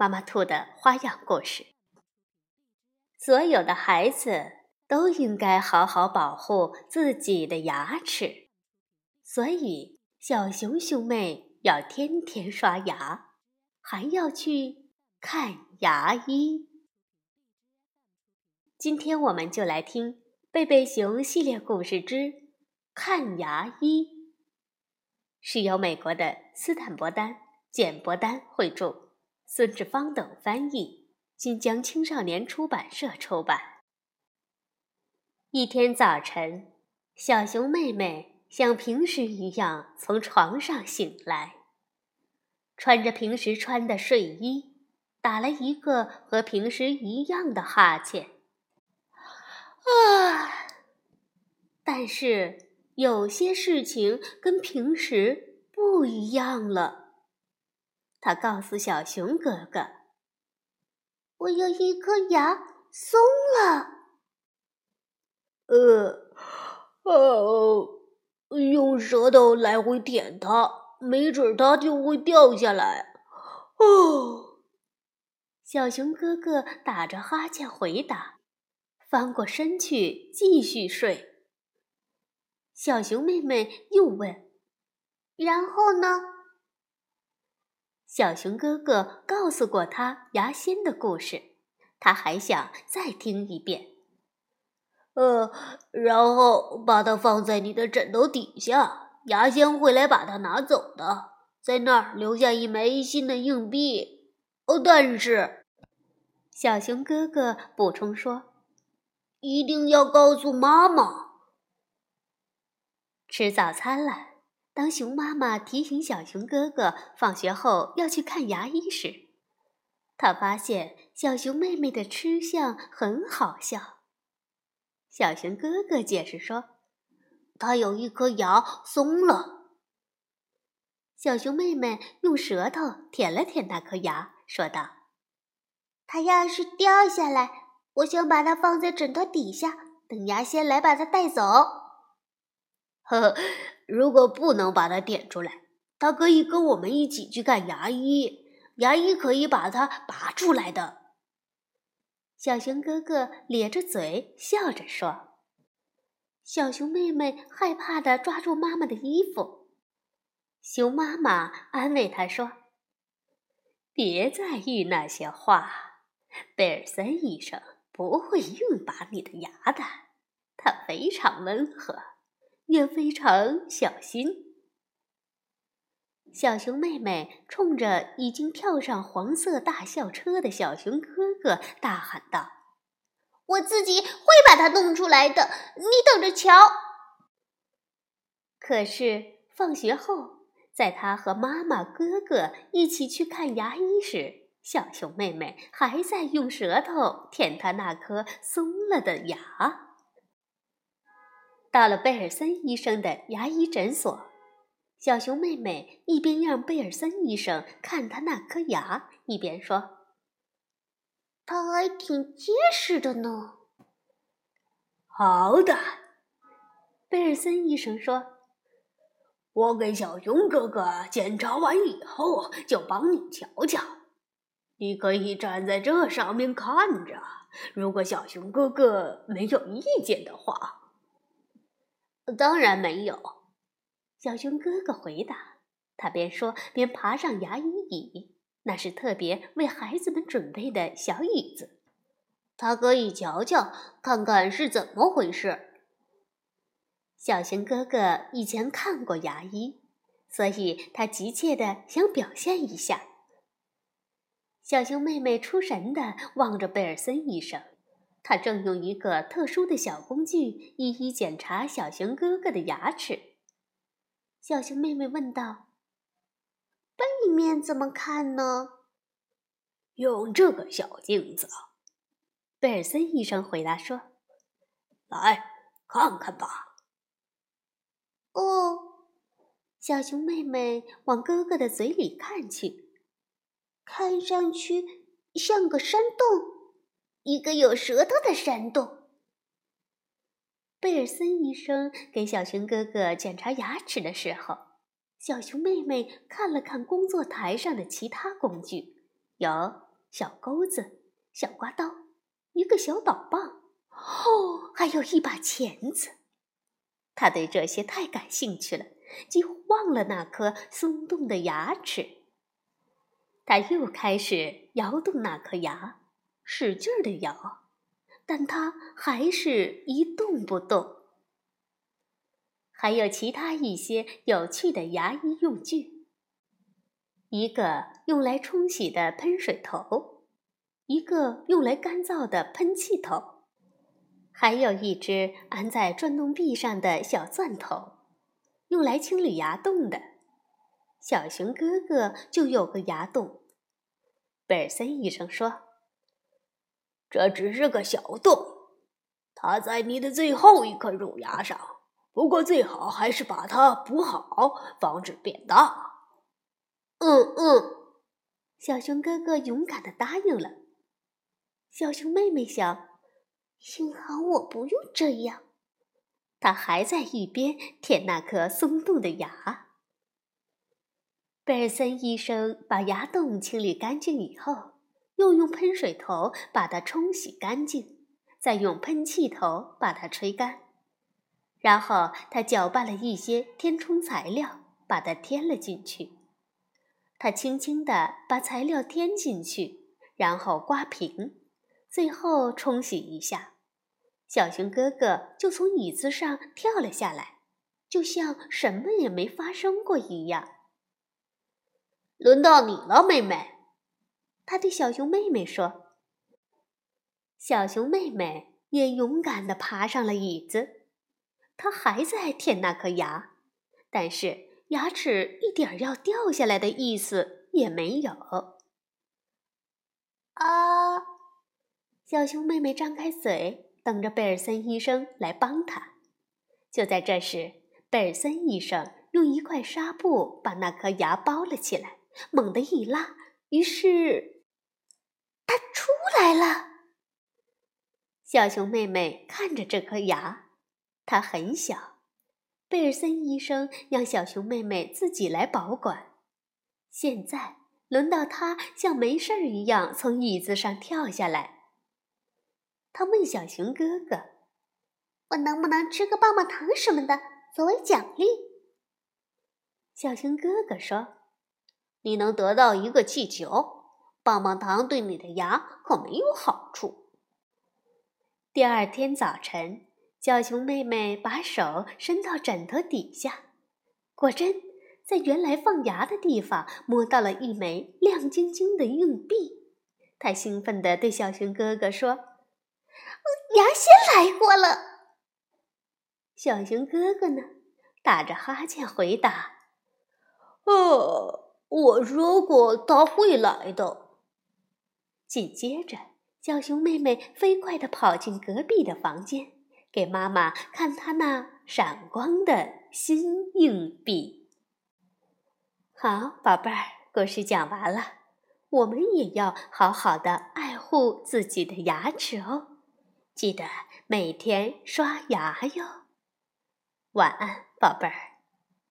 妈妈兔的花样故事。所有的孩子都应该好好保护自己的牙齿，所以小熊兄妹要天天刷牙，还要去看牙医。今天我们就来听《贝贝熊系列故事之看牙医》，是由美国的斯坦伯丹、简伯丹绘著。孙志芳等翻译，新疆青少年出版社出版。一天早晨，小熊妹妹像平时一样从床上醒来，穿着平时穿的睡衣，打了一个和平时一样的哈欠。啊！但是有些事情跟平时不一样了。他告诉小熊哥哥：“我有一颗牙松了。”呃，哦，用舌头来回舔它，没准它就会掉下来。哦，小熊哥哥打着哈欠回答，翻过身去继续睡。小熊妹妹又问：“然后呢？”小熊哥哥告诉过他牙仙的故事，他还想再听一遍。呃，然后把它放在你的枕头底下，牙仙会来把它拿走的，在那儿留下一枚新的硬币。哦，但是，小熊哥哥补充说，一定要告诉妈妈。吃早餐了。当熊妈妈提醒小熊哥哥放学后要去看牙医时，他发现小熊妹妹的吃相很好笑。小熊哥哥解释说：“他有一颗牙松了。”小熊妹妹用舌头舔了舔那颗牙，说道：“它要是掉下来，我想把它放在枕头底下，等牙仙来把它带走。”呵呵。如果不能把它点出来，他可以跟我们一起去看牙医，牙医可以把它拔出来的。小熊哥哥咧着嘴笑着说：“小熊妹妹害怕的抓住妈妈的衣服。”熊妈妈安慰她说：“别在意那些话，贝尔森医生不会硬拔你的牙的，他非常温和。”也非常小心。小熊妹妹冲着已经跳上黄色大校车的小熊哥哥大喊道：“我自己会把它弄出来的，你等着瞧！”可是放学后，在他和妈妈、哥哥一起去看牙医时，小熊妹妹还在用舌头舔他那颗松了的牙。到了贝尔森医生的牙医诊所，小熊妹妹一边让贝尔森医生看她那颗牙，一边说：“它还挺结实的呢。”好的，贝尔森医生说：“我给小熊哥哥检查完以后，就帮你瞧瞧。你可以站在这上面看着，如果小熊哥哥没有意见的话。”当然没有，小熊哥哥回答。他边说边爬上牙医椅，那是特别为孩子们准备的小椅子。他可以瞧瞧，看看是怎么回事。小熊哥哥以前看过牙医，所以他急切的想表现一下。小熊妹妹出神的望着贝尔森医生。他正用一个特殊的小工具一一检查小熊哥哥的牙齿。小熊妹妹问道：“背面怎么看呢？”“用这个小镜子。贝尔森医生回答说：“来看看吧。”哦，小熊妹妹往哥哥的嘴里看去，看上去像个山洞，一个有舌头的山洞。贝尔森医生给小熊哥哥检查牙齿的时候，小熊妹妹看了看工作台上的其他工具，有小钩子、小刮刀、一个小捣棒，哦，还有一把钳子。他对这些太感兴趣了，几乎忘了那颗松动的牙齿。他又开始摇动那颗牙，使劲儿的摇。但它还是一动不动。还有其他一些有趣的牙医用具：一个用来冲洗的喷水头，一个用来干燥的喷气头，还有一只安在转动臂上的小钻头，用来清理牙洞的。小熊哥哥就有个牙洞。贝尔森医生说。这只是个小洞，它在你的最后一颗乳牙上。不过最好还是把它补好，防止变大。嗯嗯，小熊哥哥勇敢的答应了。小熊妹妹想，幸好我不用这样。她还在一边舔那颗松动的牙。贝尔森医生把牙洞清理干净以后。又用喷水头把它冲洗干净，再用喷气头把它吹干，然后他搅拌了一些填充材料，把它添了进去。他轻轻地把材料添进去，然后刮平，最后冲洗一下。小熊哥哥就从椅子上跳了下来，就像什么也没发生过一样。轮到你了，妹妹。他对小熊妹妹说：“小熊妹妹也勇敢地爬上了椅子，她还在舔那颗牙，但是牙齿一点要掉下来的意思也没有。”啊！小熊妹妹张开嘴，等着贝尔森医生来帮她。就在这时，贝尔森医生用一块纱布把那颗牙包了起来，猛地一拉，于是。来了。小熊妹妹看着这颗牙，它很小。贝尔森医生让小熊妹妹自己来保管。现在轮到她像没事儿一样从椅子上跳下来。他问小熊哥哥：“我能不能吃个棒棒糖什么的作为奖励？”小熊哥哥说：“你能得到一个气球。”棒棒糖对你的牙可没有好处。第二天早晨，小熊妹妹把手伸到枕头底下，果真在原来放牙的地方摸到了一枚亮晶晶的硬币。她兴奋地对小熊哥哥说：“牙仙来过了。”小熊哥哥呢，打着哈欠回答：“哦，我说过他会来的。”紧接着，小熊妹妹飞快地跑进隔壁的房间，给妈妈看她那闪光的新硬币。好，宝贝儿，故事讲完了，我们也要好好的爱护自己的牙齿哦，记得每天刷牙哟。晚安，宝贝儿。